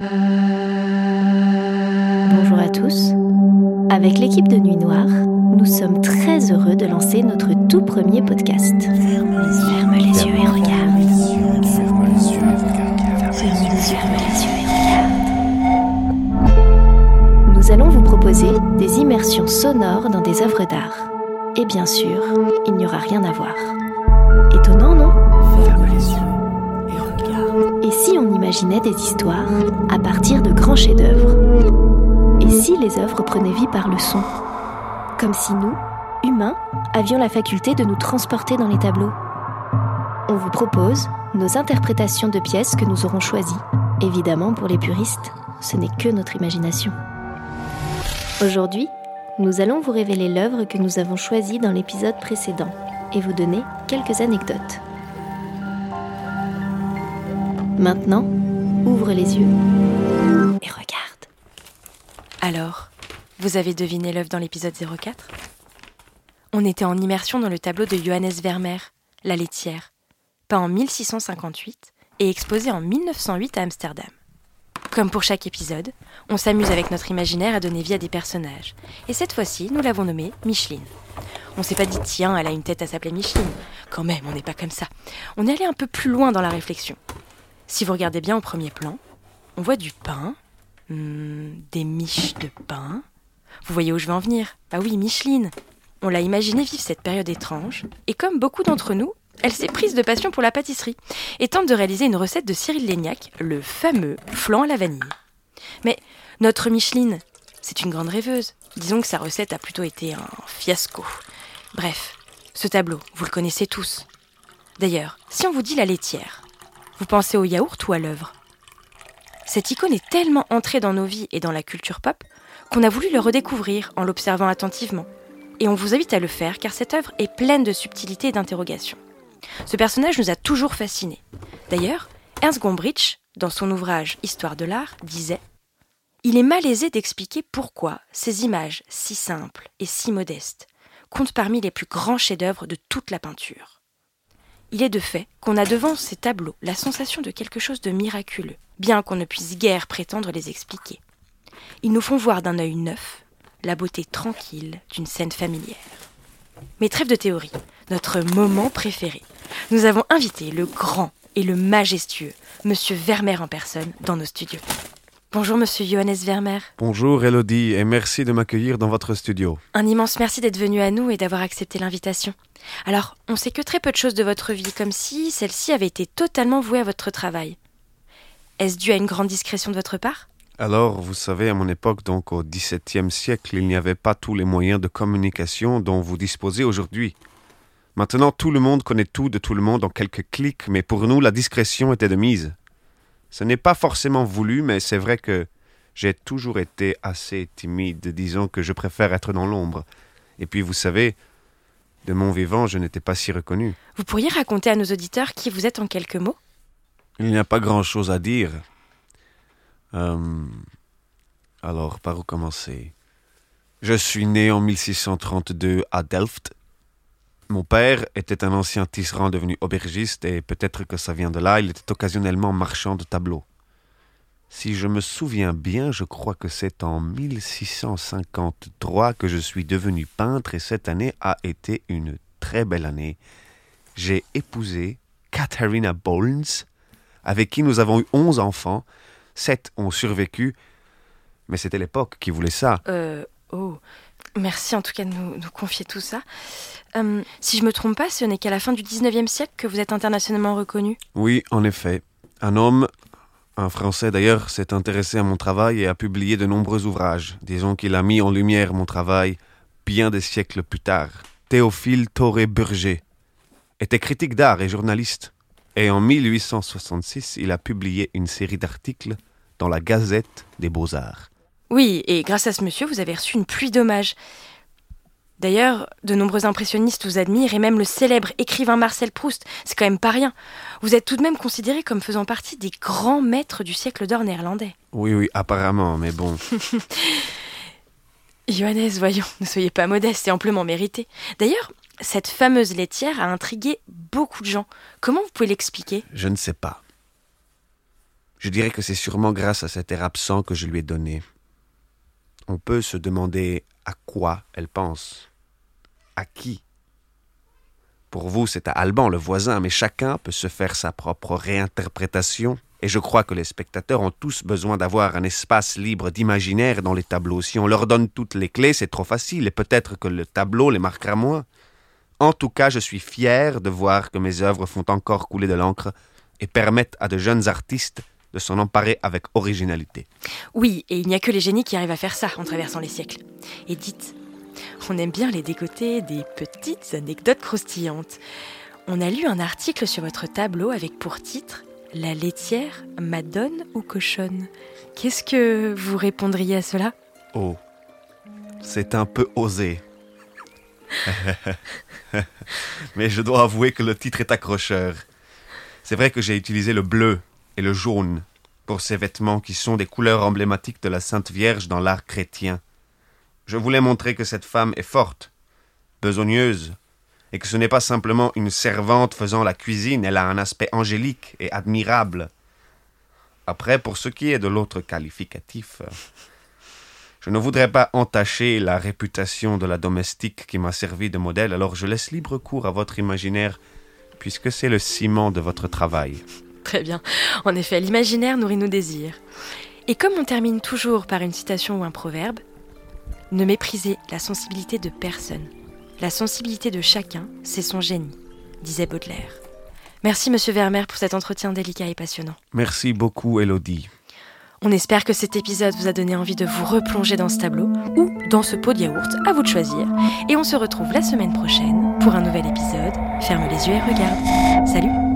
Bonjour à tous. Avec l'équipe de Nuit Noire, nous sommes très heureux de lancer notre tout premier podcast. Ferme les yeux, et regarde. Ferme les yeux et regarde. Ferme les yeux et regarde. Nous allons vous proposer des immersions sonores dans des œuvres d'art. Et bien sûr, il n'y aura rien à voir. Étonnant, on imaginait des histoires à partir de grands chefs-d'œuvre Et si les œuvres prenaient vie par le son? Comme si nous, humains, avions la faculté de nous transporter dans les tableaux. On vous propose nos interprétations de pièces que nous aurons choisies. Évidemment, pour les puristes, ce n'est que notre imagination. Aujourd'hui, nous allons vous révéler l'œuvre que nous avons choisie dans l'épisode précédent et vous donner quelques anecdotes. Maintenant, ouvre les yeux et regarde. Alors, vous avez deviné l'œuvre dans l'épisode 04 On était en immersion dans le tableau de Johannes Vermeer, La laitière, peint en 1658 et exposé en 1908 à Amsterdam. Comme pour chaque épisode, on s'amuse avec notre imaginaire à donner vie à des personnages. Et cette fois-ci, nous l'avons nommée Micheline. On s'est pas dit, tiens, elle a une tête à s'appeler Micheline. Quand même, on n'est pas comme ça. On est allé un peu plus loin dans la réflexion. Si vous regardez bien au premier plan, on voit du pain, hmm, des miches de pain. Vous voyez où je veux en venir? Bah oui, Micheline. On l'a imaginé vivre cette période étrange, et comme beaucoup d'entre nous, elle s'est prise de passion pour la pâtisserie et tente de réaliser une recette de Cyril Lignac, le fameux flan à la vanille. Mais notre Micheline, c'est une grande rêveuse. Disons que sa recette a plutôt été un fiasco. Bref, ce tableau, vous le connaissez tous. D'ailleurs, si on vous dit la laitière, vous pensez au yaourt ou à l'œuvre? Cette icône est tellement entrée dans nos vies et dans la culture pop qu'on a voulu le redécouvrir en l'observant attentivement. Et on vous invite à le faire car cette œuvre est pleine de subtilités et d'interrogations. Ce personnage nous a toujours fascinés. D'ailleurs, Ernst Gombrich, dans son ouvrage Histoire de l'art, disait Il est malaisé d'expliquer pourquoi ces images si simples et si modestes comptent parmi les plus grands chefs-d'œuvre de toute la peinture. Il est de fait qu'on a devant ces tableaux la sensation de quelque chose de miraculeux, bien qu'on ne puisse guère prétendre les expliquer. Ils nous font voir d'un œil neuf la beauté tranquille d'une scène familière. Mais trêve de théorie, notre moment préféré. Nous avons invité le grand et le majestueux Monsieur Vermeer en personne dans nos studios. Bonjour Monsieur Johannes Vermeer. Bonjour Elodie et merci de m'accueillir dans votre studio. Un immense merci d'être venu à nous et d'avoir accepté l'invitation. Alors, on sait que très peu de choses de votre vie, comme si celle-ci avait été totalement vouée à votre travail. Est-ce dû à une grande discrétion de votre part? Alors, vous savez, à mon époque, donc au XVIIe siècle, il n'y avait pas tous les moyens de communication dont vous disposez aujourd'hui. Maintenant, tout le monde connaît tout de tout le monde en quelques clics, mais pour nous, la discrétion était de mise. Ce n'est pas forcément voulu, mais c'est vrai que j'ai toujours été assez timide, disons que je préfère être dans l'ombre. Et puis, vous savez, de mon vivant, je n'étais pas si reconnu. Vous pourriez raconter à nos auditeurs qui vous êtes en quelques mots? Il n'y a pas grand-chose à dire. Euh, alors, par où commencer? Je suis né en 1632 à Delft. Mon père était un ancien tisserand devenu aubergiste et peut-être que ça vient de là, il était occasionnellement marchand de tableaux. Si je me souviens bien, je crois que c'est en 1653 que je suis devenu peintre et cette année a été une très belle année. J'ai épousé Katharina Bollens, avec qui nous avons eu onze enfants. Sept ont survécu, mais c'était l'époque qui voulait ça. Euh. Oh. Merci en tout cas de nous, confier tout ça. Euh, si je me trompe pas, ce n'est qu'à la fin du 19e siècle que vous êtes internationalement reconnu. Oui, en effet. Un homme, un Français d'ailleurs, s'est intéressé à mon travail et a publié de nombreux ouvrages. Disons qu'il a mis en lumière mon travail bien des siècles plus tard. Théophile Toré Burger était critique d'art et journaliste. Et en 1866, il a publié une série d'articles dans la Gazette des Beaux-Arts. Oui, et grâce à ce monsieur, vous avez reçu une pluie d'hommages. D'ailleurs, de nombreux impressionnistes vous admirent et même le célèbre écrivain Marcel Proust, c'est quand même pas rien. Vous êtes tout de même considéré comme faisant partie des grands maîtres du siècle d'or néerlandais. Oui, oui, apparemment, mais bon. Johannes, voyons, ne soyez pas modeste, c'est amplement mérité. D'ailleurs, cette fameuse laitière a intrigué beaucoup de gens. Comment vous pouvez l'expliquer? Je ne sais pas. Je dirais que c'est sûrement grâce à cet air absent que je lui ai donné. On peut se demander à quoi elle pense. À qui? Pour vous, c'est à Alban, le voisin, mais chacun peut se faire sa propre réinterprétation et je crois que les spectateurs ont tous besoin d'avoir un espace libre d'imaginaire dans les tableaux. Si on leur donne toutes les clés, c'est trop facile, et peut-être que le tableau les marquera moins. En tout cas, je suis fier de voir que mes œuvres font encore couler de l'encre et permettent à de jeunes artistes de s'en emparer avec originalité. Oui, et il n'y a que les génies qui arrivent à faire ça en traversant les siècles. Et dites, on aime bien les dégoter des petites anecdotes croustillantes. On a lu un article sur votre tableau avec pour titre la laitière, madone ou cochonne Qu'est-ce que vous répondriez à cela? Oh, c'est un peu osé. Mais je dois avouer que le titre est accrocheur. C'est vrai que j'ai utilisé le bleu et le jaune pour ces vêtements qui sont des couleurs emblématiques de la Sainte Vierge dans l'art chrétien. Je voulais montrer que cette femme est forte, besogneuse, et que ce n'est pas simplement une servante faisant la cuisine, elle a un aspect angélique et admirable. Après, pour ce qui est de l'autre qualificatif, je ne voudrais pas entacher la réputation de la domestique qui m'a servi de modèle, alors je laisse libre cours à votre imaginaire, puisque c'est le ciment de votre travail. Très bien. En effet, l'imaginaire nourrit nos désirs. Et comme on termine toujours par une citation ou un proverbe, ne méprisez la sensibilité de personne. La sensibilité de chacun, c'est son génie, disait Baudelaire. Merci, monsieur Vermeer, pour cet entretien délicat et passionnant. Merci beaucoup, Elodie. On espère que cet épisode vous a donné envie de vous replonger dans ce tableau ou dans ce pot de yaourt, à vous de choisir. Et on se retrouve la semaine prochaine pour un nouvel épisode. Ferme les yeux et regarde. Salut